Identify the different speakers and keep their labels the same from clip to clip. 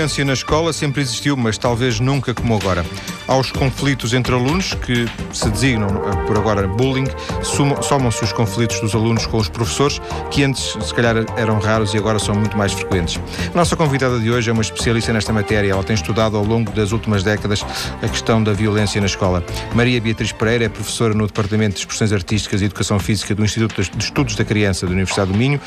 Speaker 1: violência na escola sempre existiu, mas talvez nunca como agora. Aos conflitos entre alunos, que se designam eh, por agora bullying, somam-se os conflitos dos alunos com os professores, que antes se calhar eram raros e agora são muito mais frequentes. A nossa convidada de hoje é uma especialista nesta matéria. Ela tem estudado ao longo das últimas décadas a questão da violência na escola. Maria Beatriz Pereira é professora no Departamento de Expressões Artísticas e Educação Física do Instituto de Estudos da Criança da Universidade do Minho.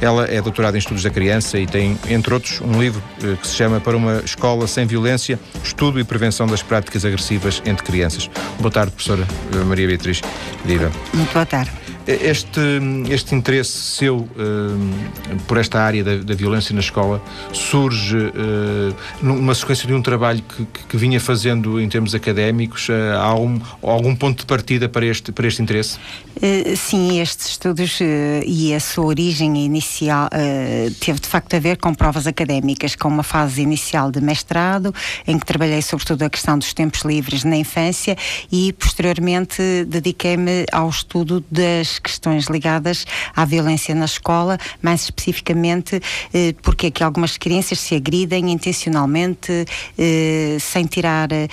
Speaker 1: Ela é doutorada em Estudos da Criança e tem, entre outros, um livro eh, que se chama Para uma Escola Sem Violência, Estudo e Prevenção das Práticas Agressivas entre Crianças. Boa tarde, professora Maria Beatriz. Viva.
Speaker 2: Muito boa tarde.
Speaker 1: Este, este interesse seu uh, por esta área da, da, violência na escola surge uh, numa sequência de um trabalho que, que, que vinha fazendo em termos académicos? Uh, há um, algum ponto de partida para este, para este interesse?
Speaker 2: Sim, estes estudos e a sua origem inicial teve de facto a ver com provas académicas, com uma fase inicial de mestrado, em que trabalhei sobretudo a questão dos tempos livres na infância e posteriormente dediquei-me ao estudo das questões ligadas à violência na escola, mais especificamente eh, porque é que algumas crianças se agridem intencionalmente, eh, sem tirar eh,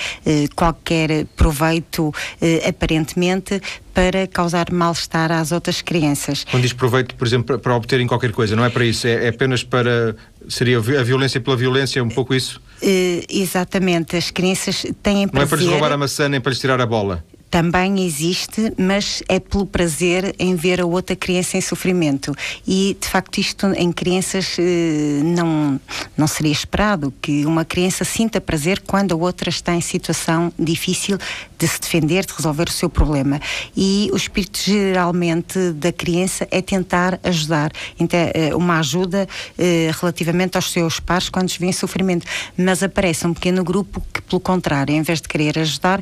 Speaker 2: qualquer proveito eh, aparentemente para causar mal-estar às outras crianças.
Speaker 1: Quando diz proveito, por exemplo, para obterem qualquer coisa, não é para isso, é, é apenas para. Seria a violência pela violência, um pouco isso?
Speaker 2: Uh, exatamente, as crianças têm prazer... Não
Speaker 1: é para lhes roubar a maçã nem para lhes tirar a bola?
Speaker 2: também existe, mas é pelo prazer em ver a outra criança em sofrimento. E, de facto, isto em crianças eh, não, não seria esperado, que uma criança sinta prazer quando a outra está em situação difícil de se defender, de resolver o seu problema. E o espírito, geralmente, da criança é tentar ajudar. Então, eh, uma ajuda eh, relativamente aos seus pares quando se vê em sofrimento. Mas aparece um pequeno grupo que, pelo contrário, em vez de querer ajudar,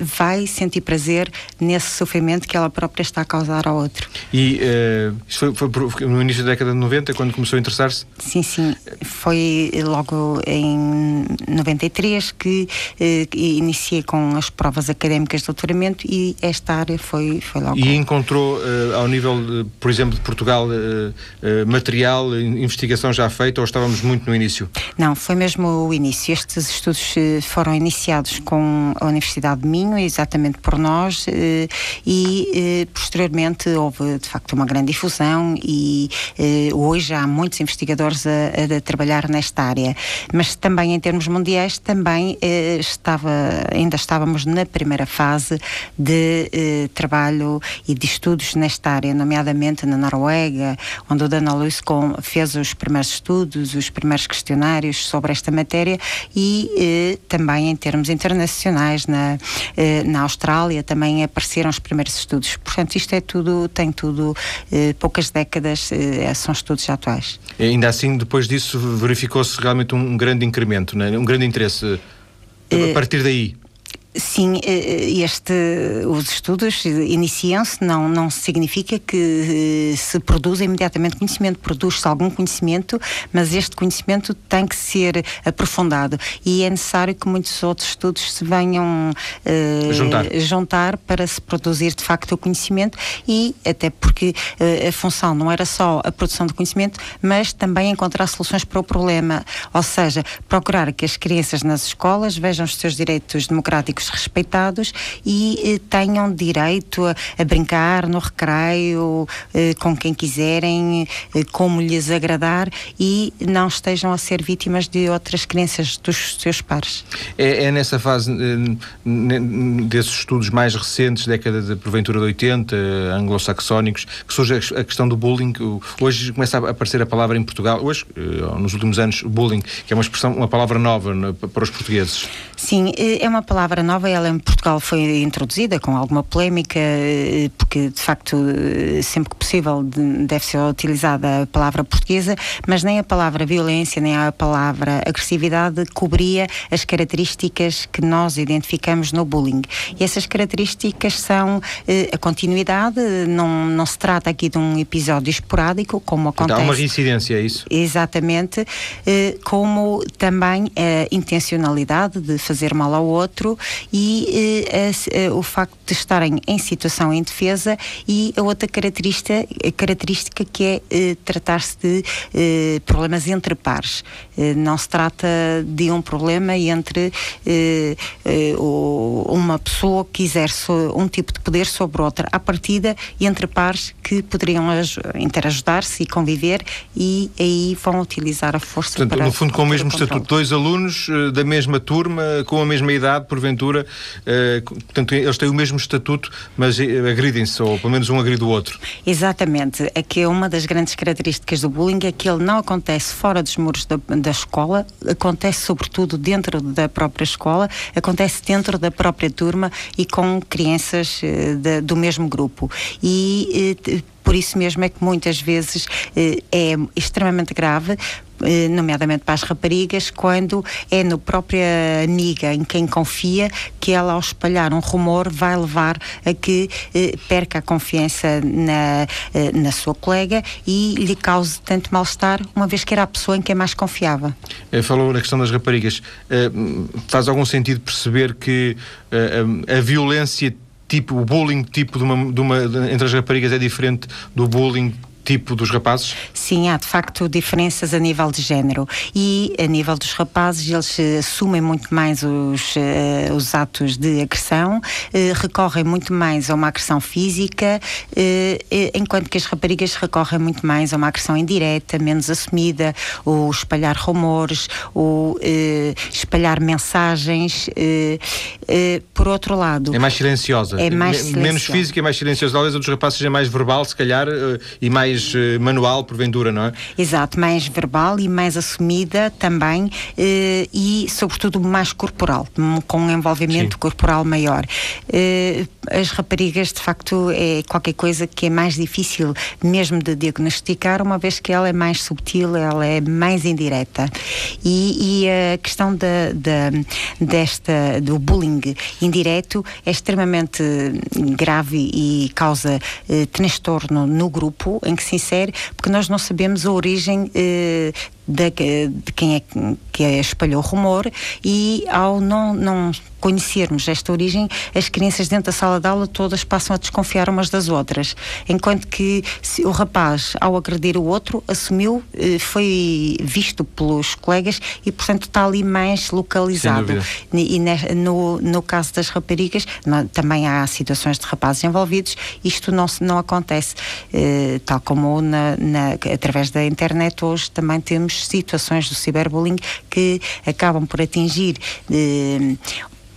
Speaker 2: vai sentir prazer nesse sofrimento que ela própria está a causar ao outro.
Speaker 1: E uh, isso foi, foi, no início da década de 90, quando começou a interessar-se?
Speaker 2: Sim, sim. Foi logo em 93 que uh, iniciei com as provas académicas de doutoramento e esta área foi, foi logo.
Speaker 1: E encontrou, uh, ao nível, de, por exemplo, de Portugal, material, investigação já feita ou estávamos muito no início?
Speaker 2: Não, foi mesmo o início. Estes estudos foram iniciados com a Universidade de Minho, exatamente por nós e posteriormente houve de facto uma grande difusão e hoje há muitos investigadores a, a, trabalhar nesta área, mas também em termos mundiais também estava, ainda estávamos na primeira fase de trabalho e de estudos nesta área, nomeadamente na Noruega, onde o Dana Luscom fez os primeiros estudos, os primeiros questionários sobre esta matéria e também em termos internacionais na, na Austrália também apareceram os primeiros estudos. Portanto, isto é tudo, tem tudo, eh, poucas décadas, eh, são estudos atuais.
Speaker 1: E ainda assim, depois disso, verificou-se realmente um grande incremento, né? um grande interesse. A eh, partir daí.
Speaker 2: Sim, eh, eh, este, os estudos iniciam-se, não, não significa que eh, se produza imediatamente conhecimento, produz-se algum conhecimento, mas este conhecimento tem que ser aprofundado e é necessário que muitos outros estudos se venham juntar. juntar. para se produzir de facto o conhecimento e até porque a função não era só a produção de conhecimento, mas também encontrar soluções para o problema, ou seja, procurar que as crianças nas escolas vejam os seus direitos democráticos respeitados e eh, tenham direito a, a, brincar no recreio eh, com quem quiserem, eh, como lhes agradar e não estejam a ser vítimas de outras crenças dos seus pares.
Speaker 1: É, é nessa fase desses estudos mais recentes, década de porventura de 80, anglo-saxónicos, que surge a questão do bullying. Hoje começa a aparecer a palavra em Portugal, hoje, nos últimos anos, bullying, que é uma expressão, uma palavra nova para os portugueses.
Speaker 2: Sim, é uma palavra nova, ela em Portugal foi introduzida com alguma polémica, eh, porque de facto, eh, sempre que possível, deve ser utilizada a palavra portuguesa, mas nem a palavra violência, nem a palavra agressividade cobria as características que nós identificamos no bullying. E essas características são eh, a continuidade, não, não se trata aqui de um episódio esporádico, como acontece.
Speaker 1: Então, há uma reincidência, é isso?
Speaker 2: Exatamente, como também a intencionalidade de fazer mal ao outro e uh, o facto de estarem em situação indefesa e a outra característica, característica que é tratar-se de problemas entre pares. não se trata de um problema entre uma pessoa que exerce um tipo de poder sobre outra, à partida entre pares que poderiam interajudar-se e conviver e aí vão utilizar a força
Speaker 1: Portanto,
Speaker 2: para
Speaker 1: no fundo com o mesmo estatuto, dois alunos uh, da mesma turma, com a mesma idade, porventura, uh, portanto eles têm o mesmo estatuto, mas uh, agridem-se, ou pelo menos um agride o outro.
Speaker 2: Exatamente, é uma das grandes características do bullying é que ele não acontece fora dos muros da, da escola, acontece sobretudo dentro da própria escola, acontece dentro da própria turma e com crianças de, do mesmo grupo. E por isso mesmo é que muitas vezes eh, é extremamente grave eh, nomeadamente para as raparigas, quando é no própria amiga em quem confia que ela, ao espalhar um rumor, vai levar a que eh, perca a confiança na, eh, na sua colega e lhe cause tanto mal-estar, uma vez que era a pessoa em quem mais confiava.
Speaker 1: Eh, falou na questão das raparigas. Eh, faz algum sentido perceber que a violência tipo, o bullying tipo de uma, de uma, entre as raparigas é diferente do bullying tipo dos rapazes?
Speaker 2: Sim, há de facto diferenças a nível de género e a nível dos rapazes eles uh, assumem muito mais os, uh, os atos de agressão, uh, recorrem muito mais a uma agressão física, enquanto que as raparigas recorrem muito mais a uma agressão indireta, menos assumida, ou espalhar rumores, ou espalhar mensagens. por outro lado,
Speaker 1: é mais silenciosa,
Speaker 2: é mais silenciosa.
Speaker 1: menos física, é mais silenciosa. Talvez a dos rapazes seja mais verbal, se calhar, e mais mais uh, manual, porventura, não é?
Speaker 2: Exato, mais verbal e mais assumida também uh, e, sobretudo, mais corporal, com um envolvimento Sim. corporal maior. Uh, as raparigas, de facto, é qualquer coisa que é mais difícil mesmo de diagnosticar, uma vez que ela é mais subtil, ela é mais indireta. E, e a questão da, da, desta, do bullying indireto é extremamente grave e causa transtorno no grupo, em que se insere, porque nós não sabemos a origem eh, de, de, quem é que espalhou o rumor e ao não, não conhecermos esta origem, as crianças dentro da sala de aula todas passam a desconfiar umas das outras. Enquanto que o rapaz, ao agredir o outro, assumiu, eh, foi visto pelos colegas e, portanto, está ali mais localizado. E, no, no caso das raparigas, não, também há situações de rapazes envolvidos, isto não, não acontece. Eh, tal como na, na, através da internet hoje também temos situações do ciberbullying que acabam por atingir eh,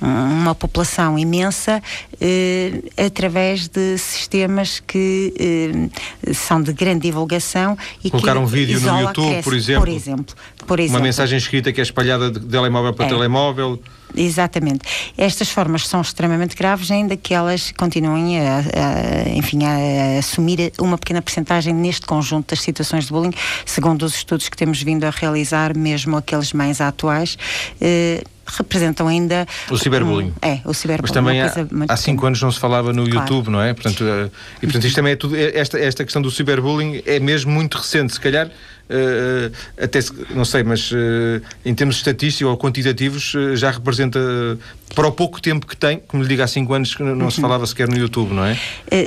Speaker 2: uma população imensa eh, através de sistemas que eh, são de grande divulgação
Speaker 1: e Colocar
Speaker 2: que
Speaker 1: um vídeo no YouTube, por exemplo,
Speaker 2: por exemplo, por exemplo.
Speaker 1: Uma mensagem escrita que é espalhada de telemóvel para é. telemóvel.
Speaker 2: Exatamente. Estas formas são extremamente graves, ainda que elas continuem a, a enfim, a, a, assumir uma pequena percentagem neste conjunto das situações de bullying, segundo os estudos que temos vindo a realizar, mesmo aqueles mais atuais. Eh, representam ainda
Speaker 1: o ciberbullying.
Speaker 2: Um, é, o ciberbullying.
Speaker 1: Mas também há, há cinco anos não se falava no claro. YouTube, não é? Portanto, uh, e portanto isto também é tudo. Esta, esta questão do ciberbullying é mesmo muito recente, se calhar. Uh, até não sei, mas uh, em termos estatísticos ou quantitativos já representa para o pouco tempo que tem, como lhe digo, há 5 anos que não se uhum. falava sequer no YouTube, não é?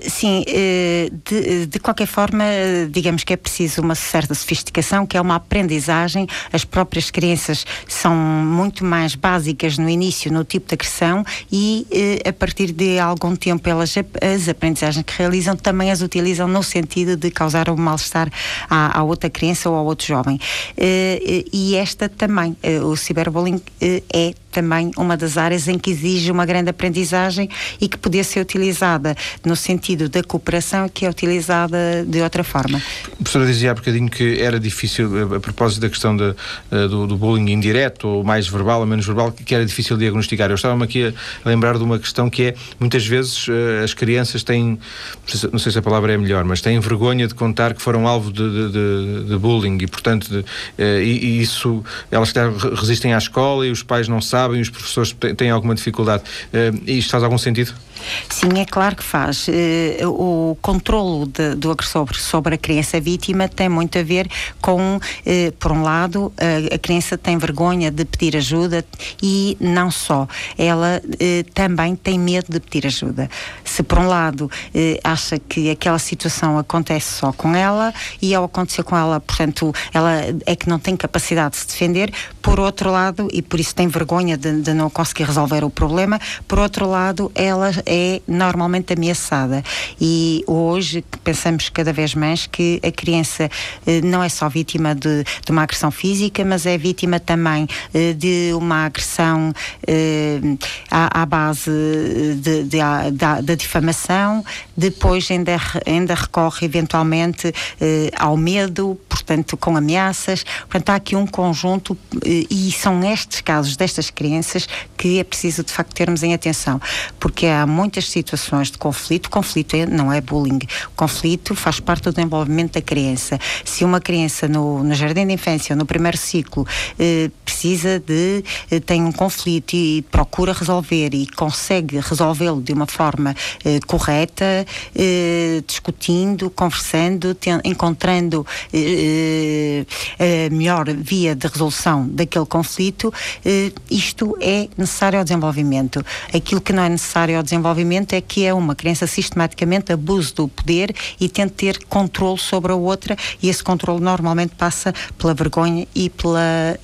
Speaker 2: sim, de, de, qualquer forma, digamos que é preciso uma certa sofisticação, que é uma aprendizagem. As próprias crianças são muito mais básicas no início, no tipo de agressão, e a partir de algum tempo elas as aprendizagens que realizam também as utilizam no sentido de causar um mal-estar à, à outra criança ou ao outro jovem. E esta também, o ciberbullying é também uma das áreas em que exige uma grande aprendizagem e que podia ser utilizada no sentido da cooperação que é utilizada de outra forma.
Speaker 1: A professora dizia há bocadinho que era difícil, a propósito da questão de, do, do, bullying indireto, ou mais verbal ou menos verbal, que era difícil diagnosticar. Eu estava-me aqui a lembrar de uma questão que é, muitas vezes as crianças têm, não sei se a palavra é melhor, mas têm vergonha de contar que foram alvo de, de, de bullying e, portanto, e, e, isso, elas resistem à escola e os pais não sabem, os professores têm, têm alguma dificuldade. Uh, isto faz algum sentido?
Speaker 2: Sim, é claro que faz. Uh, o controlo de, do agressor sobre a criança vítima tem muito a ver com, uh, por um lado, a criança tem vergonha de pedir ajuda e não só. Ela também tem medo de pedir ajuda. Se, por um lado, acha que aquela situação acontece só com ela e ao acontecer com ela, portanto, ela é que não tem capacidade de se defender, por outro lado, e por isso tem vergonha de, de não conseguir resolver o problema, por outro lado, ela é normalmente ameaçada. E hoje pensamos cada vez mais que a criança eh, não é só vítima de, de, uma agressão física, mas é vítima também eh, de uma agressão eh, à, base da, da difamação, depois ainda, ainda recorre eventualmente ao medo, portanto, com ameaças. Portanto, há aqui um conjunto eh, e são estes casos destas crianças que é preciso de facto termos em atenção, porque há muitas situações de conflito. Conflito é, não é bullying. Conflito faz parte do desenvolvimento da criança. Se uma criança no, no jardim de infância ou no primeiro ciclo eh, precisa de eh, tem um conflito e procura resolver e consegue resolvê-lo de uma forma eh, correta, eh, discutindo, conversando, encontrando eh, a melhor via de resolução daquele conflito, isto é necessário ao desenvolvimento. Aquilo que não é necessário ao desenvolvimento é que é uma criança sistematicamente abuse do poder e tente ter controle sobre a outra e esse controle normalmente passa pela vergonha e pela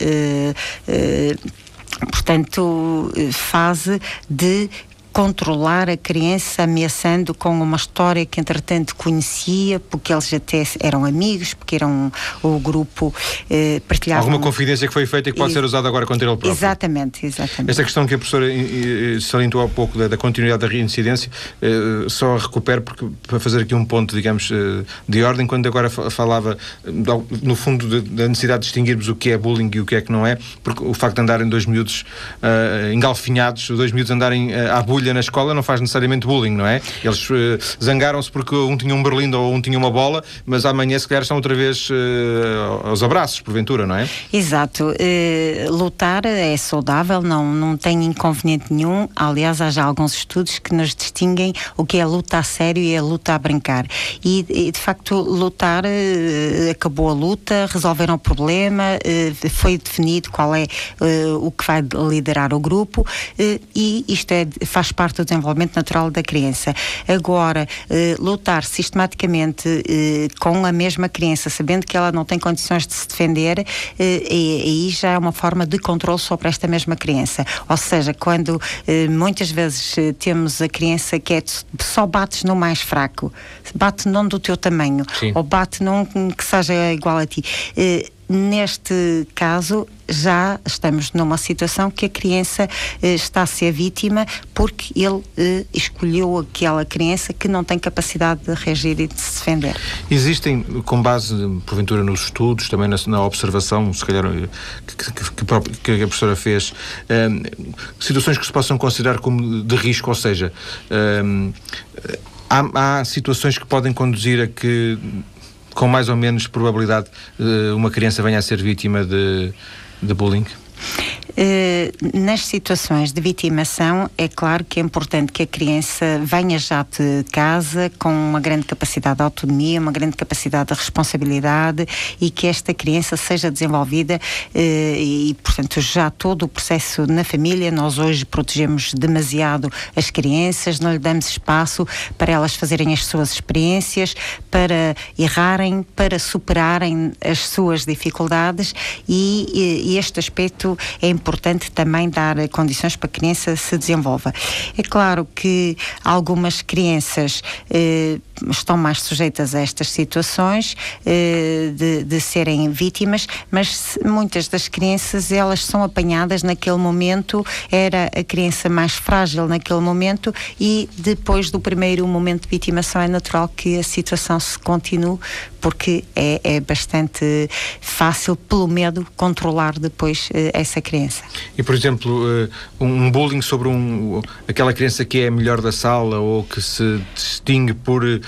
Speaker 2: portanto fase de controlar a criança ameaçando com uma história que entretanto conhecia, porque eles até eram amigos, porque eram o grupo eh, partilhava.
Speaker 1: Alguma confidência que foi feita e que pode e, ser usada agora contra ele próprio.
Speaker 2: Exatamente, exatamente.
Speaker 1: Esta questão que a professora salientou há pouco da, da continuidade da reincidência, eh, só recupero porque, para fazer aqui um ponto, digamos, eh, de ordem, quando agora falava, no fundo, da necessidade de distinguirmos o que é bullying e o que é que não é, porque o facto de andarem dois miúdos uh, engalfinhados, dois miúdos andarem uh, à bullying na escola não faz necessariamente bullying, não é? Eles uh, zangaram-se porque um tinha um berlindo ou um tinha uma bola, mas amanhã se calhar estão outra vez uh, aos abraços, porventura, não é?
Speaker 2: Exato. Uh, lutar é saudável, não, não tem inconveniente nenhum. Aliás, há já alguns estudos que nos distinguem o que é luta a sério e a luta a brincar. E, e de facto, lutar, acabou a luta, resolveram o problema, foi definido qual é o que vai liderar o grupo e isto é, faz parte do desenvolvimento natural da criança. Agora, eh, lutar sistematicamente eh, com a mesma criança, sabendo que ela não tem condições de se defender, eh, aí já é uma forma de controle sobre esta mesma criança. Ou seja, quando eh, muitas vezes eh, temos a criança que é só bates no mais fraco, bate não do teu tamanho, Sim. ou bate num que seja igual a ti eh, neste caso já estamos numa situação que a criança eh, está a ser vítima porque ele eh, escolheu aquela criança que não tem capacidade de reagir e de se defender.
Speaker 1: Existem, com base, porventura, nos estudos, também na, na observação, se calhar, eh, que, que, que, a professora fez, eh, situações que se possam considerar como de risco, ou seja, eh, há, há situações que podem conduzir a que com mais ou menos probabilidade eh, uma criança venha a ser vítima de, de bullying?
Speaker 2: Eh, nas situações de vitimação, é claro que é importante que a criança venha já de casa com uma grande capacidade de autonomia, uma grande capacidade de responsabilidade e que esta criança seja desenvolvida uh, e, portanto, já todo o processo na família. Nós hoje protegemos demasiado as crianças, não lhe damos espaço para elas fazerem as suas experiências, para errarem, para superarem as suas dificuldades e, e este aspecto é importante também dar condições para que a criança se desenvolva. É claro que algumas crianças eh, estão mais sujeitas a estas situações eh, de, de, serem vítimas, mas muitas das crianças elas são apanhadas naquele momento, era a criança mais frágil naquele momento e depois do primeiro momento de vitimação é natural que a situação se continue porque é, é bastante fácil, pelo medo, controlar depois eh, essa criança.
Speaker 1: E, por exemplo, uh, um bullying sobre um, aquela criança que é a melhor da sala ou que se distingue por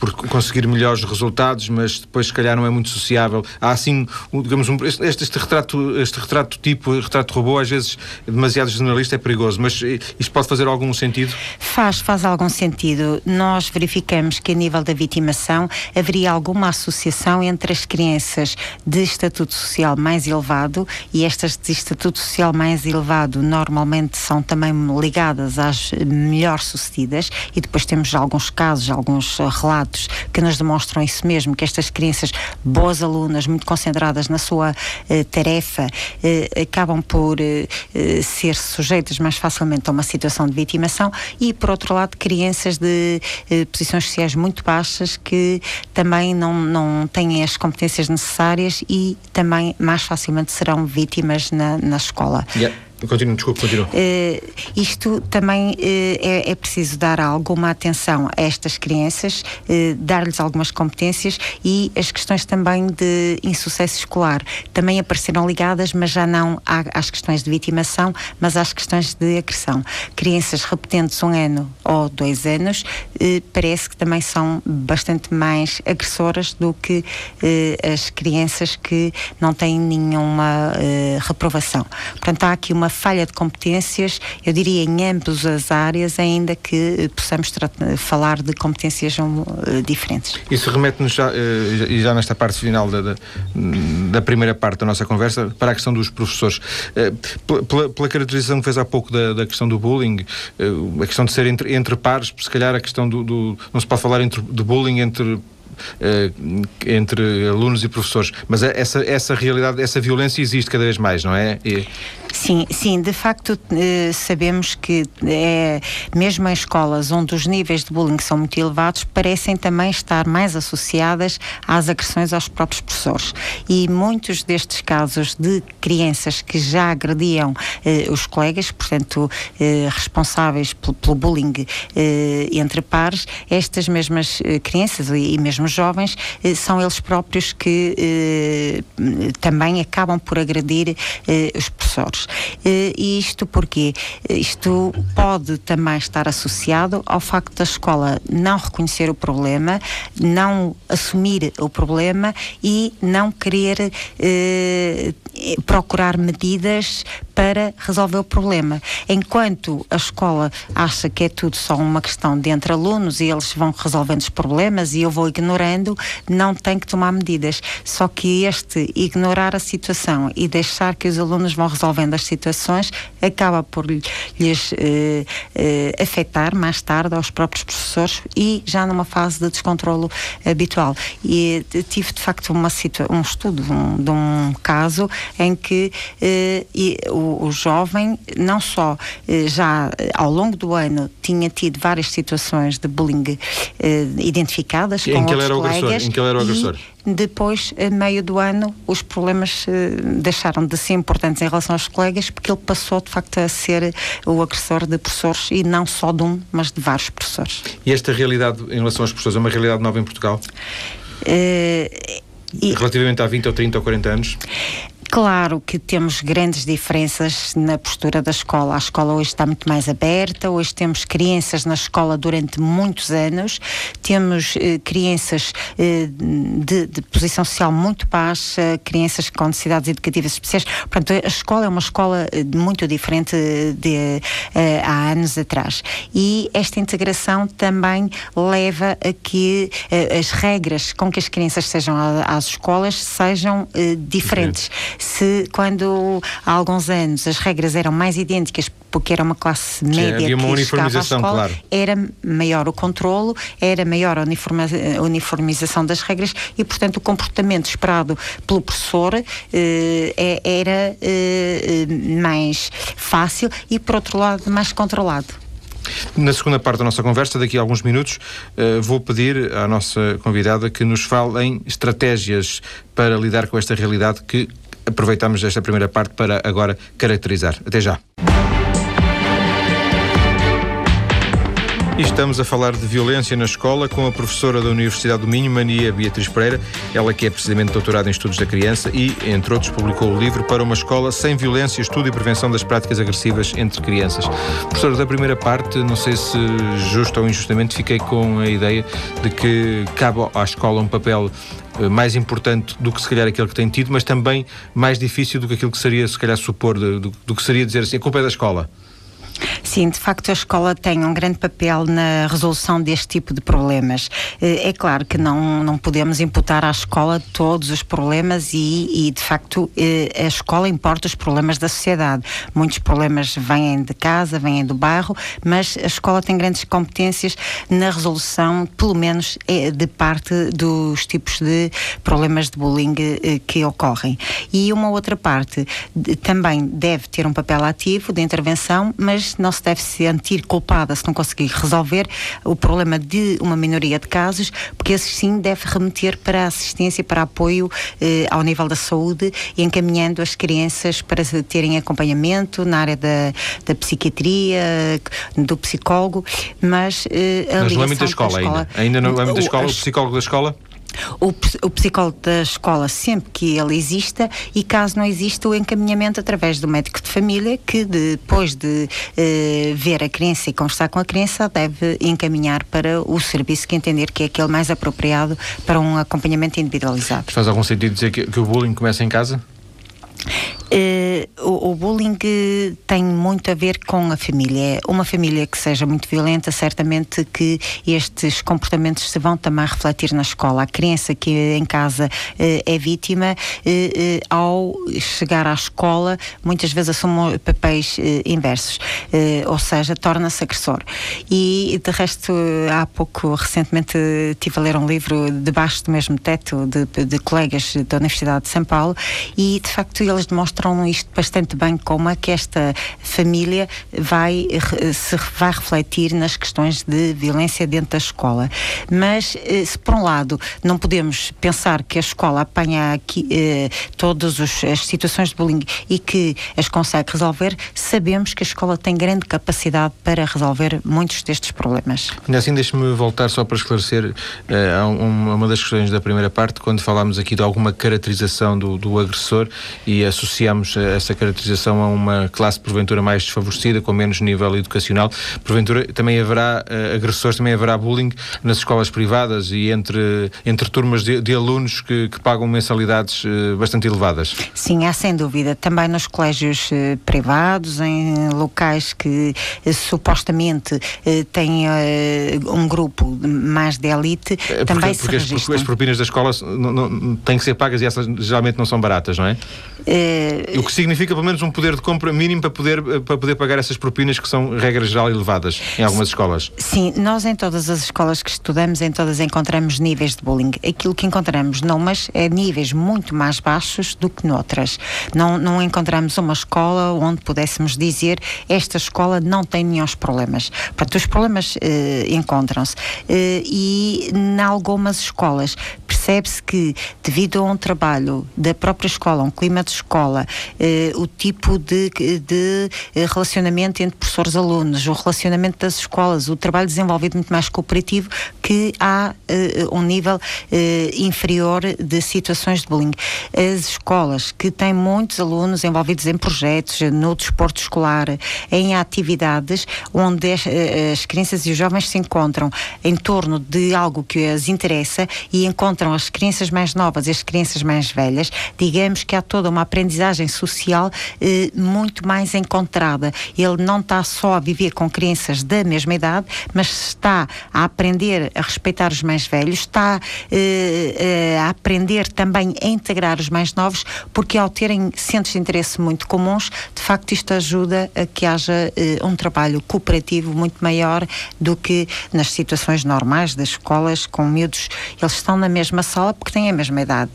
Speaker 1: por conseguir melhores resultados, mas depois se calhar não é muito sociável. Há assim, digamos, um, este, este, retrato, este retrato tipo, retrato robô, às vezes demasiado generalista é perigoso, mas isto pode fazer algum sentido?
Speaker 2: Faz, faz algum sentido. Nós verificamos que a nível da vitimação haveria alguma associação entre as crianças de estatuto social mais elevado e estas de estatuto social mais elevado normalmente são também ligadas às melhor sucedidas e depois temos alguns casos, alguns relatos que nos demonstram isso mesmo, que estas crianças boas alunas, muito concentradas na sua eh, tarefa, eh, acabam por eh, eh ser sujeitas mais facilmente a uma situação de vitimação e, por outro lado, crianças de eh, posições sociais muito baixas que também não, não têm as competências necessárias e também mais facilmente serão vítimas na, na escola.
Speaker 1: Yeah. Continua, desculpe, continua. Uh,
Speaker 2: isto também uh, é, é, preciso dar alguma atenção a estas crianças, uh, dar-lhes algumas competências e as questões também de insucesso escolar também apareceram ligadas, mas já não às questões de vitimação, mas às questões de agressão. Crianças repetentes um ano ou dois anos parece que também são bastante mais agressoras do que as crianças que não têm nenhuma reprovação. Portanto, há aqui uma falha de competências, eu diria em ambas as áreas, ainda que eh, possamos falar de competências uh, diferentes.
Speaker 1: Isso remete-nos já, já nesta parte final da, da, da, primeira parte da nossa conversa para a questão dos professores. Pela, pela, caracterização que fez há pouco da, da questão do bullying, a questão de ser entre, entre pares, se calhar a questão do, do não se pode falar entre, de bullying entre entre alunos e professores. Mas essa, essa realidade, essa violência existe cada vez mais, não é? E...
Speaker 2: Sim, sim, de facto eh, sabemos que é, mesmo em escolas onde os níveis de bullying são muito elevados, parecem também estar mais associadas às agressões aos próprios professores. E muitos destes casos de crianças que já agrediam eh, os colegas, portanto, eh, responsáveis pelo, bullying eh, entre pares, estas mesmas eh, crianças e, e mesmo jovens são eles próprios que também acabam por agredir os professores. Eh, e isto porque isto pode também estar associado ao facto da escola não reconhecer o problema, não assumir o problema e não querer eh, procurar medidas para resolver o problema. Enquanto a escola acha que é tudo só uma questão de entre alunos e eles vão resolvendo os problemas e eu vou ignorando, não tem que tomar medidas. Só que este ignorar a situação e deixar que os alunos vão resolvendo as situações acaba por lhes eh, eh, afetar mais tarde aos próprios professores e já numa fase de descontrolo habitual. E eh, tive de facto uma um estudo um, de um caso em que eh, o, o, jovem não só eh, já eh, ao longo do ano tinha tido várias situações de bullying eh, identificadas
Speaker 1: em
Speaker 2: com
Speaker 1: que
Speaker 2: outros
Speaker 1: colegas. Em que ele era o agressor?
Speaker 2: depois, a meio do ano, os problemas eh, deixaram de ser importantes em relação aos colegas, porque ele passou, de facto, a ser o agressor de professores e não só de um, mas de vários professores.
Speaker 1: E esta realidade em relação aos professores é uma realidade nova em Portugal? Uh, e... Relativamente a 20 ou 30 ou 40 anos?
Speaker 2: Claro que temos grandes diferenças na postura da escola. A escola hoje está muito mais aberta, hoje temos crianças na escola durante muitos anos, temos eh, crianças eh, de, de, posição social muito baixa, crianças com necessidades educativas especiais. Portanto, a escola é uma escola eh, muito diferente de, eh, há anos atrás. E esta integração também leva a que eh, as regras com que as crianças sejam às escolas sejam eh, diferentes se quando há alguns anos as regras eram mais idênticas porque era uma classe média Sim, havia uma que uniformização, escola, claro. era maior o controlo, era maior a uniformização das regras e, portanto, o comportamento esperado pelo professor eh, é, era eh, mais fácil e, por outro lado, mais controlado.
Speaker 1: Na segunda parte da nossa conversa, daqui a alguns minutos, uh, vou pedir à nossa convidada que nos fale em estratégias para lidar com esta realidade que aproveitamos esta primeira parte para agora caracterizar. Até já. Estamos a falar de violência na escola com a professora da Universidade do Minho, Mania Beatriz Pereira, ela que é precisamente doutorada em Estudos da Criança e, entre outros, publicou o livro Para uma Escola Sem Violência, Estudo e Prevenção das Práticas Agressivas entre Crianças. Professora, da primeira parte, não sei se justo ou injustamente, fiquei com a ideia de que cabe à escola um papel eh, mais importante do que se calhar aquele que tem tido, mas também mais difícil do que aquilo que seria se calhar supor, do, do que seria dizer assim, a culpa é da escola.
Speaker 2: Sim, de facto a escola tem um grande papel na resolução deste tipo de problemas. Eh, é claro que não, não podemos imputar à escola todos os problemas e, e de facto eh, a escola importa os problemas da sociedade. Muitos problemas vêm de casa, vêm do bairro, mas a escola tem grandes competências na resolução, pelo menos eh, de parte dos tipos de problemas de bullying que ocorrem. E uma outra parte também deve ter um papel ativo de intervenção, mas não se deve se sentir culpada se não conseguir resolver o problema de uma minoria de casos, porque esses sim deve remeter para assistência, para apoio eh, ao nível da saúde e encaminhando as crianças para terem acompanhamento na área da, da psiquiatria, do psicólogo, mas
Speaker 1: eh, a mas no âmbito da escola, escola ainda. Ainda no âmbito da escola, o psicólogo da escola?
Speaker 2: O, o psicólogo da escola sempre que ele exista e caso não exista o encaminhamento através do médico de família que depois de eh, ver a criança e conversar com a criança deve encaminhar para o serviço que entender que é aquele mais apropriado para um acompanhamento individualizado.
Speaker 1: Faz algum sentido dizer que, que o bullying começa em casa?
Speaker 2: Uh, o, bullying tem muito a ver com a família. Uma família que seja muito violenta, certamente que estes comportamentos se vão também refletir na escola. A criança que em casa uh, é vítima, uh, ao chegar à escola, muitas vezes assume papéis inversos, ou seja, torna-se agressor. E de resto, há pouco, recentemente, estive a ler um livro debaixo do mesmo teto de, de colegas da Universidade de São Paulo e de facto eles demonstram isto bastante bem como é que esta família vai se vai refletir nas questões de violência dentro da escola. Mas eh, se por um lado não podemos pensar que a escola apanha aqui eh, todas as situações de bullying e que as consegue resolver, sabemos que a escola tem grande capacidade para resolver muitos destes problemas.
Speaker 1: Ainda assim, deixe-me voltar só para esclarecer uh, a uma das questões da primeira parte, quando falámos aqui de alguma caracterização do, do agressor e associamos essa caracterização a uma classe porventura mais desfavorecida, com menos nível educacional. Porventura também haverá uh, agressores, também haverá bullying nas escolas privadas e entre, entre turmas de, de alunos que, que, pagam mensalidades uh, bastante elevadas.
Speaker 2: Sim, há sem dúvida. Também nos colégios uh, privados, em locais que supostamente têm um grupo mais de elite, também
Speaker 1: porque, se porque. As, porque as propinas da escola não, não, têm que ser pagas e essas geralmente não são baratas, não é? O que significa pelo menos um poder de compra mínimo para poder, para poder pagar essas propinas que são, regra geral, elevadas em algumas escolas.
Speaker 2: Sim, nós em todas as escolas que estudamos, em todas encontramos níveis de bullying. Aquilo que encontramos numas é níveis muito mais baixos do que noutras. Não, não encontramos uma escola onde pudéssemos dizer esta escola não tem nenhum problemas. Portanto, os problemas uh, encontram-se. Uh, e em algumas escolas percebe-se que, devido a um trabalho da própria escola, um clima de escola, eh, o tipo de, de eh, relacionamento entre professores e alunos, o relacionamento das escolas, o trabalho desenvolvido muito mais cooperativo, que há eh, um nível eh, inferior de situações de bullying. As escolas que têm muitos alunos envolvidos em projetos, no desporto escolar, em atividades onde as, as crianças e os jovens se encontram em torno de algo que as interessa e encontram as crianças mais novas e as crianças mais velhas, digamos que há toda uma aprendizagem social eh, muito mais encontrada. Ele não está só a viver com crianças da mesma idade, mas está a aprender a respeitar os mais velhos, está eh, eh, a aprender também a integrar os mais novos, porque ao terem centros de interesse muito comuns, de facto isto ajuda a que haja eh, um trabalho cooperativo muito maior do que nas situações normais das escolas com miúdos. Eles estão na mesma sala porque têm a mesma idade.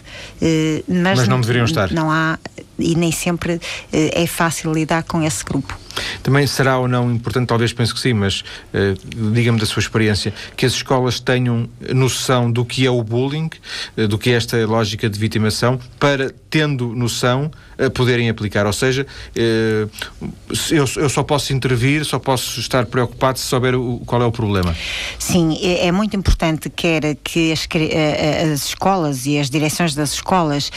Speaker 1: mas, mas não deveriam estar.
Speaker 2: Não há e nem sempre é fácil lidar com esse grupo.
Speaker 1: Também será ou não importante, talvez pense que sim, mas uh, diga-me da sua experiência, que as escolas tenham noção do que é o bullying, uh, do que é esta lógica de vitimação, para, tendo noção, uh, poderem aplicar. Ou seja, eu, eu, só posso intervir, só posso estar preocupado se souber qual é o problema.
Speaker 2: Sim, é, muito importante quer que as, as, escolas e as direções das escolas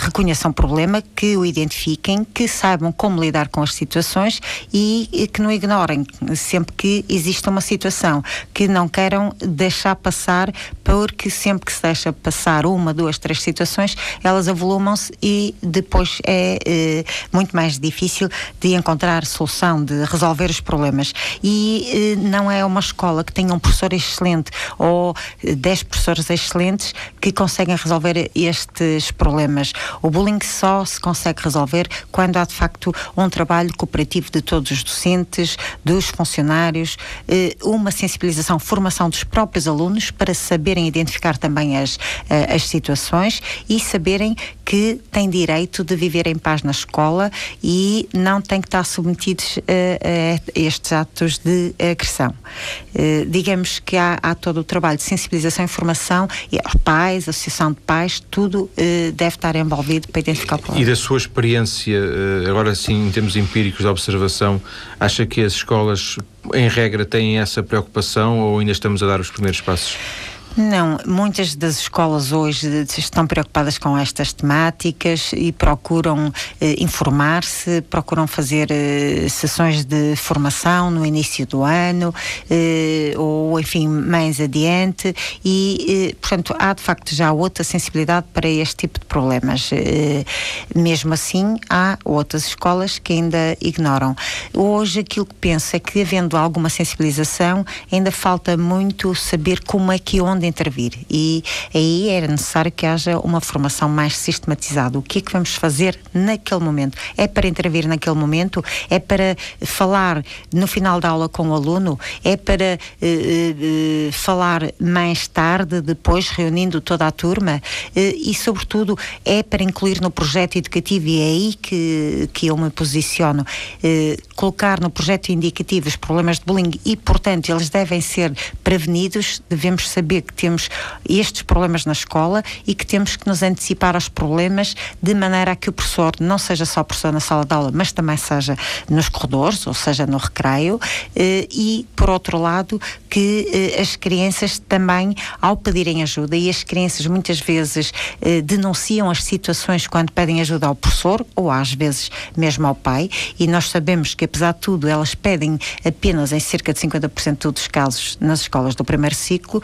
Speaker 2: reconheçam o problema, que o identifiquem, que saibam como lidar com as situações e, que não ignorem sempre que existe uma situação, que não queiram deixar passar, porque sempre que se deixa passar uma, duas, três situações, elas avolumam-se e depois é eh, muito mais difícil de encontrar solução, de resolver os problemas. E eh, não é uma escola que tenha um professor excelente ou eh, dez professores excelentes que conseguem resolver estes problemas. O bullying só se consegue resolver quando há de facto um trabalho cooperativo de todos os docentes, dos funcionários, eh, uma sensibilização, formação dos próprios alunos para saberem identificar também as, eh, as situações e saberem que têm direito de viver em paz na escola e não têm que estar submetidos a, a estes atos de agressão. Eh, digamos que há, há, todo o trabalho de sensibilização e formação e aos pais, associação de pais, tudo deve estar envolvido para identificar o problema.
Speaker 1: E da sua experiência, agora sim, em termos empíricos de observação, acha que as escolas, em regra, têm essa preocupação ou ainda estamos a dar os primeiros passos?
Speaker 2: Não, muitas das escolas hoje estão preocupadas com estas temáticas e procuram eh, informar-se, procuram fazer eh, sessões de formação no início do ano eh, ou, enfim, mais adiante e, eh, portanto, há de facto já outra sensibilidade para este tipo de problemas. Eh, mesmo assim, há outras escolas que ainda ignoram. Hoje, aquilo que penso é que, havendo alguma sensibilização, ainda falta muito saber como é que onde intervir. E aí era necessário que haja uma formação mais sistematizada. O que é que vamos fazer naquele momento? É para intervir naquele momento? É para falar no final da aula com o aluno? É para uh, uh, falar mais tarde, depois reunindo toda a turma? Uh, e, sobretudo, é para incluir no projeto educativo, e é aí que, que eu me posiciono, colocar no projeto indicativo os problemas de bullying e, portanto, eles devem ser prevenidos, devemos saber que temos estes problemas na escola e que temos que nos antecipar aos problemas de maneira a que o professor não seja só professor na sala de aula, mas também seja nos corredores, ou seja, no recreio, eh, e, por outro lado, que eh, as crianças também, ao pedirem ajuda, e as crianças muitas vezes eh, denunciam as situações quando pedem ajuda ao professor, ou às vezes mesmo ao pai, e nós sabemos que, apesar de tudo, elas pedem apenas em cerca de 50% dos casos nas escolas do primeiro ciclo,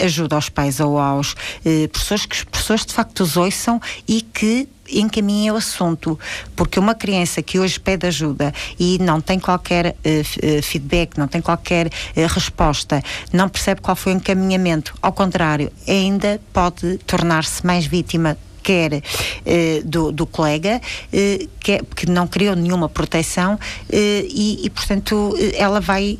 Speaker 2: ajuda aos pais ou aos eh, professores, que os professores de facto os ouçam e que encaminhem o assunto, porque uma criança que hoje pede ajuda e não tem qualquer uh, feedback, não tem qualquer uh, resposta, não percebe qual foi o encaminhamento, ao contrário, ainda pode tornar-se mais vítima quer eh, do, do, colega, eh, que, é, que, não criou nenhuma proteção eh, e, e, portanto, ela vai.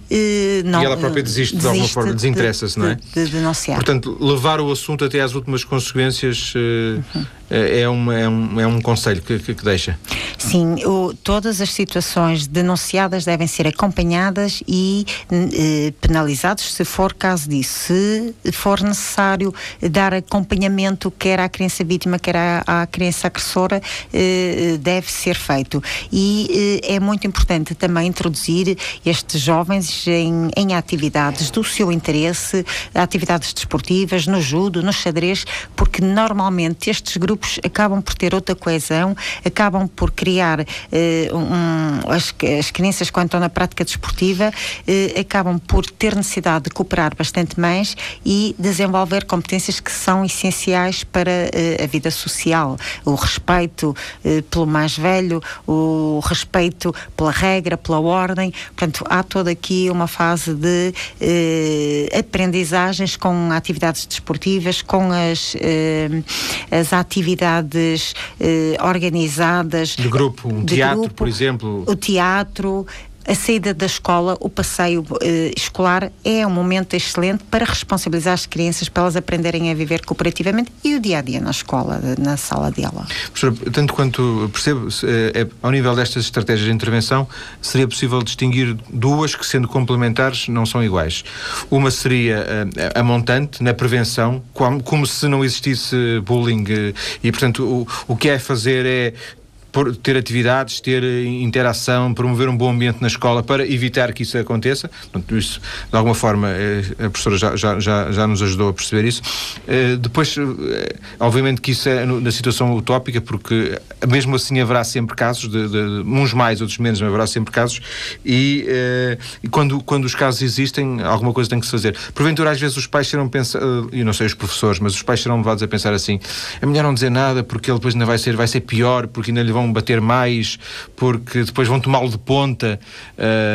Speaker 2: não,
Speaker 1: e ela própria desiste, desiste de alguma forma, desinteressa-se, não é?
Speaker 2: De, de, denunciar.
Speaker 1: Portanto, levar o assunto até às últimas consequências. Uhum é, uma, é, um, é um conselho que, que, que deixa?
Speaker 2: Sim, o, todas as situações denunciadas devem ser acompanhadas e eh, penalizados se for caso disso. Se for necessário dar acompanhamento quer à criança vítima, quer à, à criança agressora, eh, deve ser feito. E eh, é muito importante também introduzir estes jovens em, em atividades do seu interesse, atividades desportivas, no judo, no xadrez, porque normalmente estes grupos grupos acabam por ter outra coesão, acabam por criar uh, um, as, as crianças quando estão na prática desportiva uh, acabam por ter necessidade de cooperar bastante mais e desenvolver competências que são essenciais para uh, a vida social, o respeito pelo mais velho, o respeito pela regra, pela ordem, portanto há toda aqui uma fase de aprendizagens com atividades desportivas, com as, as atividades atividades eh, organizadas.
Speaker 1: De grupo, um
Speaker 2: de
Speaker 1: teatro,
Speaker 2: grupo,
Speaker 1: por exemplo.
Speaker 2: O teatro, a saída da escola, o passeio eh, escolar é um momento excelente para responsabilizar as crianças para elas aprenderem a viver cooperativamente e o dia a dia na escola, na sala de aula.
Speaker 1: Professor, tanto quanto percebo, é, ao nível destas estratégias de intervenção, seria possível distinguir duas que, sendo complementares, não são iguais. Uma seria a, a montante, na prevenção, como, como, se não existisse bullying, e, portanto, o, o que é fazer é ter atividades, ter eh, interação, promover um bom ambiente na escola para evitar que isso aconteça. Portanto, isso, de alguma forma, eh, a professora já, já, já, já nos ajudou a perceber isso. Eh, depois, obviamente que isso é na situação utópica, porque mesmo assim haverá sempre casos, de, de, uns mais, outros menos, mas haverá sempre casos, e, e, quando, quando os casos existem, alguma coisa tem que se fazer. Porventura, às vezes, os pais serão pensar, e não sei os professores, mas os pais serão levados a pensar assim: é melhor não dizer nada, porque ele depois ainda vai ser, vai ser pior, porque ainda lhe vão vão bater mais porque depois vão tomá-lo de ponta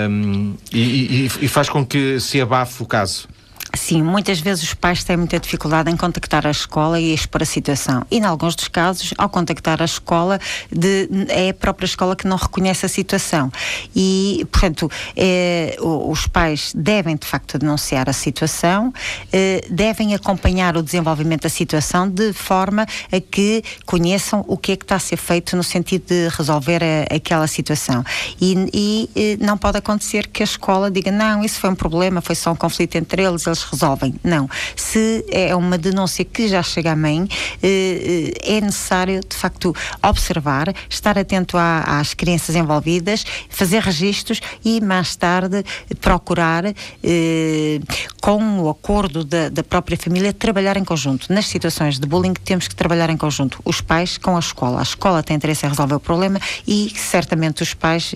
Speaker 1: um, e, e, e faz com que se abafe o caso.
Speaker 2: Sim, muitas vezes os pais têm muita dificuldade em contactar a escola e expor a situação. E, em alguns dos casos, ao contactar a escola, de, é a própria escola que não reconhece a situação. E, portanto, é, os pais devem, de facto, denunciar a situação, é, devem acompanhar o desenvolvimento da situação de forma a que conheçam o que é que está a ser feito no sentido de resolver a, aquela situação. E, e eh, não pode acontecer que a escola diga: não, isso foi um problema, foi só um conflito entre eles, eles resolvem. Não. Se é uma denúncia que já chega à mãe, eh, eh, é necessário, de facto, observar, estar atento às crianças envolvidas, fazer registros e, mais tarde, procurar, eh, com o acordo da, da própria família, trabalhar em conjunto. Nas situações de bullying, temos que trabalhar em conjunto. Os pais com a escola. A escola tem interesse em resolver o problema e, certamente, os pais,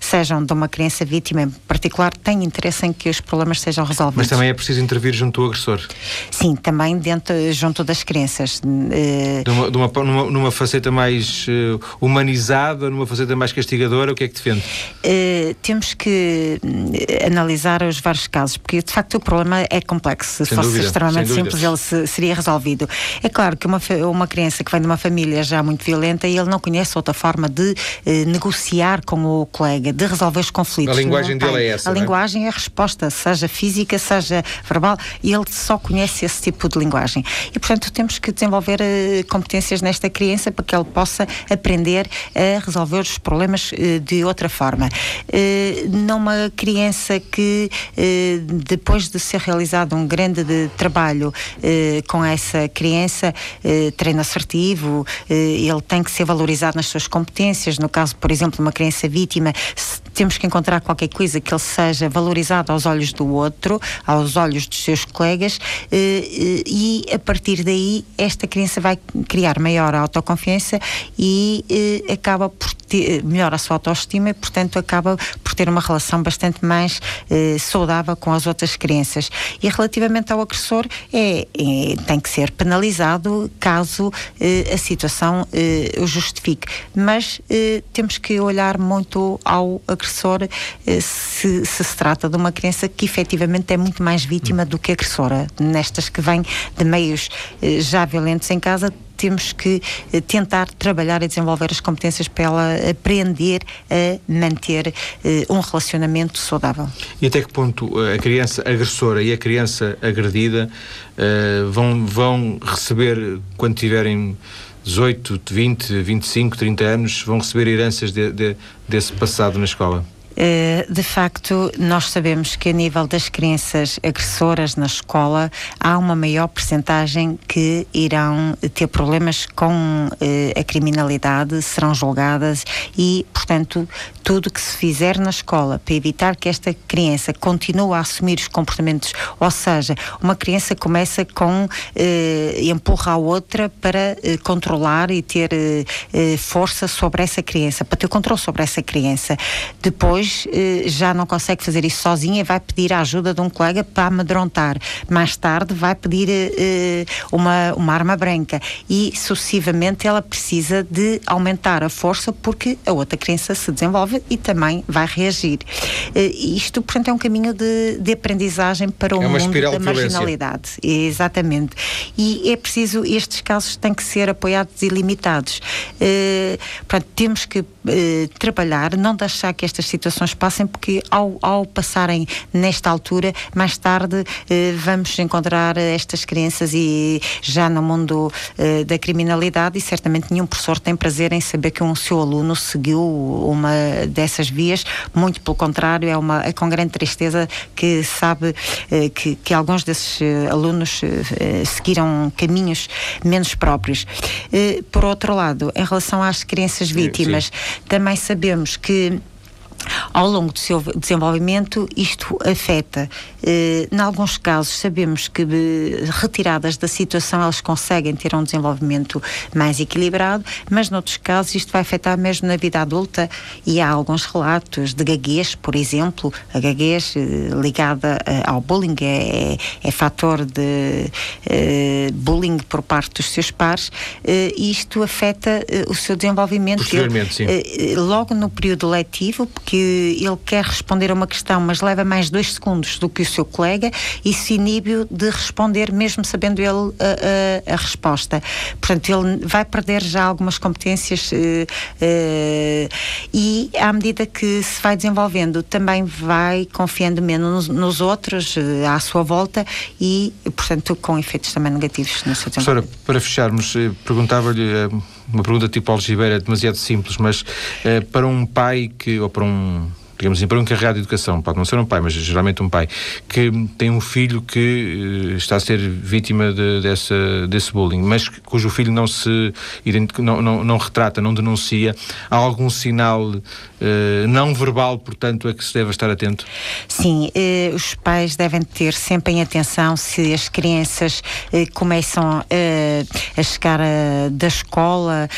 Speaker 2: sejam de uma criança vítima em particular, têm interesse em que os problemas sejam resolvidos.
Speaker 1: Mas também é preciso intervir junto ao agressor?
Speaker 2: Sim, também dentro, junto das crianças.
Speaker 1: Uh... Numa, numa, numa, numa, faceta mais uh, humanizada, numa faceta mais castigadora, o que é que defende?
Speaker 2: Uh, temos que analisar os vários casos, porque de facto o problema é complexo. Se sem fosse dúvida, extremamente simples, ele se, seria resolvido. É claro que uma, uma criança que vem de uma família já muito violenta e ele não conhece outra forma de negociar com o colega, de resolver os conflitos.
Speaker 1: A linguagem dele é essa.
Speaker 2: A
Speaker 1: é?
Speaker 2: linguagem é a resposta, seja física, seja verbal, e ele só conhece esse tipo de linguagem. E, portanto, temos que desenvolver uh, competências nesta criança para que ele possa aprender a resolver os problemas uh, de outra forma. Uh, numa criança que, depois de ser realizado um grande de trabalho com essa criança, treino assertivo, ele tem que ser valorizado nas suas competências. No caso, por exemplo, uma criança vítima, temos que encontrar qualquer coisa que ele seja valorizado aos olhos do outro, aos olhos dos seus colegas eh, eh, e a partir daí esta criança vai criar maior autoconfiança e eh, acaba por ter, a sua autoestima e portanto acaba por ter uma relação bastante mais saudável com as outras crianças. E relativamente ao agressor é, é tem que ser penalizado caso a situação o justifique. Mas temos que olhar muito ao agressor se, se se trata de uma criança que efetivamente é muito mais vítima do que agressora. Nestas que vêm de meios eh, já violentos em casa, temos que eh, tentar trabalhar e desenvolver as competências para ela aprender a manter eh, um relacionamento saudável.
Speaker 1: E até que ponto a criança agressora e a criança agredida vão, vão receber, quando tiverem 18, 20, 25, 30 anos, vão receber heranças de, de, desse passado na escola?
Speaker 2: Eh, de facto, nós sabemos que a nível das crianças agressoras na escola há uma maior percentagem que irão ter problemas com eh, a criminalidade, serão julgadas e, portanto, tudo que se fizer na escola para evitar que esta criança continue a assumir os comportamentos, ou seja, uma criança começa com eh, empurra a outra para eh, controlar e ter eh, eh, força sobre essa criança, para ter controle sobre essa criança. Depois eh, já não consegue fazer isso sozinha e vai pedir a ajuda de um colega para amedrontar. Mais tarde vai pedir eh, uma, uma arma branca e sucessivamente ela precisa de aumentar a força porque a outra criança se desenvolve e também vai reagir. Isto, portanto, é um caminho de, de aprendizagem para o é mundo da marginalidade. Exatamente. E é preciso, estes casos têm que ser apoiados e limitados. Portanto, temos que eh, trabalhar, não deixar que estas situações passem, porque ao, ao passarem nesta altura, mais tarde eh, vamos encontrar estas crianças e já no mundo eh, da criminalidade e certamente nenhum professor tem prazer em saber que um seu aluno seguiu uma dessas vias, muito pelo contrário, é, uma, é com grande tristeza que sabe eh, que, que alguns desses eh, alunos eh, seguiram caminhos menos próprios. Eh, por outro lado, em relação às crianças vítimas, sim, sim. também sabemos que ao longo do seu desenvolvimento, isto afeta. Eh, em alguns casos, sabemos que retiradas da situação elas conseguem ter um desenvolvimento mais equilibrado, mas noutros casos isto vai afetar mesmo na vida adulta e há alguns relatos de gaguez, por exemplo, a gaguez eh, ligada eh, ao bullying é, é, é fator de bullying por parte dos seus pares isto afeta o seu desenvolvimento.
Speaker 1: Posteriormente,
Speaker 2: sim. logo no período letivo, porque que ele quer responder a uma questão, mas leva mais dois segundos do que o seu colega e se inibe de responder, mesmo sabendo ele a, a, a, resposta. Portanto, ele vai perder já algumas competências uh, uh, e, à medida que se vai desenvolvendo, também vai confiando menos nos, nos outros, uh, à sua volta e, portanto, com efeitos também negativos no seu desenvolvimento.
Speaker 1: Professora, para fecharmos, perguntava-lhe uma pergunta tipo Algibeira, é demasiado simples, mas eh, para um pai que, ou para um digamos assim, para um encarregado de educação, pode não ser um pai, mas geralmente um pai, que tem um filho que uh, está a ser vítima de, dessa, desse bullying, mas cujo filho não se não, não, não retrata, não denuncia, há algum sinal uh, não verbal, portanto, a que se deve estar atento?
Speaker 2: Sim, uh, os pais devem ter sempre em atenção se as crianças começam a chegar da escola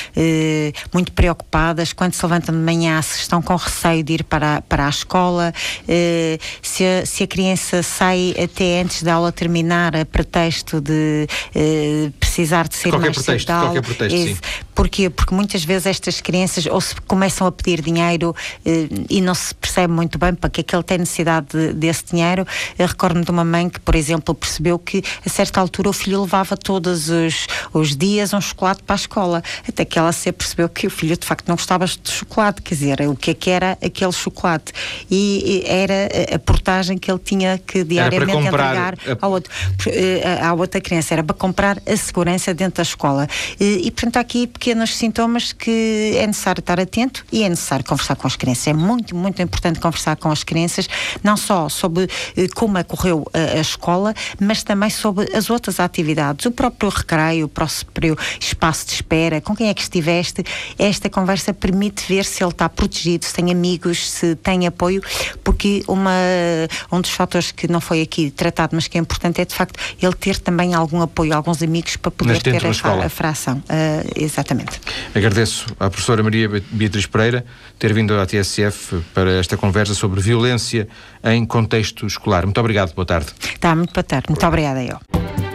Speaker 2: muito preocupadas, quando se levantam de manhã, se estão com receio de ir para, para para a escola, eh, se, a, se, a, criança sai até antes da aula terminar a pretexto de eh, precisar de ser
Speaker 1: qualquer
Speaker 2: mais
Speaker 1: pretexto,
Speaker 2: aula,
Speaker 1: qualquer pretexto, sim.
Speaker 2: Porquê? Porque muitas vezes estas crianças ou se começam a pedir dinheiro eh, e não se percebe muito bem para que é que ele tem necessidade de, desse dinheiro. Recordo-me de uma mãe que, por exemplo, percebeu que a certa altura o filho levava todos os, os dias um chocolate para a escola, até que ela se percebeu que o filho de facto não gostava de chocolate, quer dizer, o que é que era aquele chocolate e, e era a portagem que ele tinha que diariamente entregar a... ao outro, eh, à outra criança, era para comprar a segurança dentro da escola. E, e portanto, há aqui pequenos sintomas que é necessário estar atento e é necessário conversar com as crianças. É muito, muito importante conversar com as crianças, não só sobre eh, como ocorreu a, a escola, mas também sobre as outras atividades, o próprio recreio, o próprio espaço de espera, com quem é que estiveste. Esta conversa permite ver se ele está protegido, se tem amigos, se tem apoio, porque uma, um dos fatores que não foi aqui tratado, mas que é importante, é de facto ele ter também algum apoio, alguns amigos para poder ter a, a, fração. Uh, exatamente.
Speaker 1: Agradeço à professora Maria Beatriz Pereira ter vindo à TSF para esta conversa sobre violência em contexto escolar. Muito obrigado, boa tarde.
Speaker 2: Tá, muito boa tarde. Muito obrigada eu.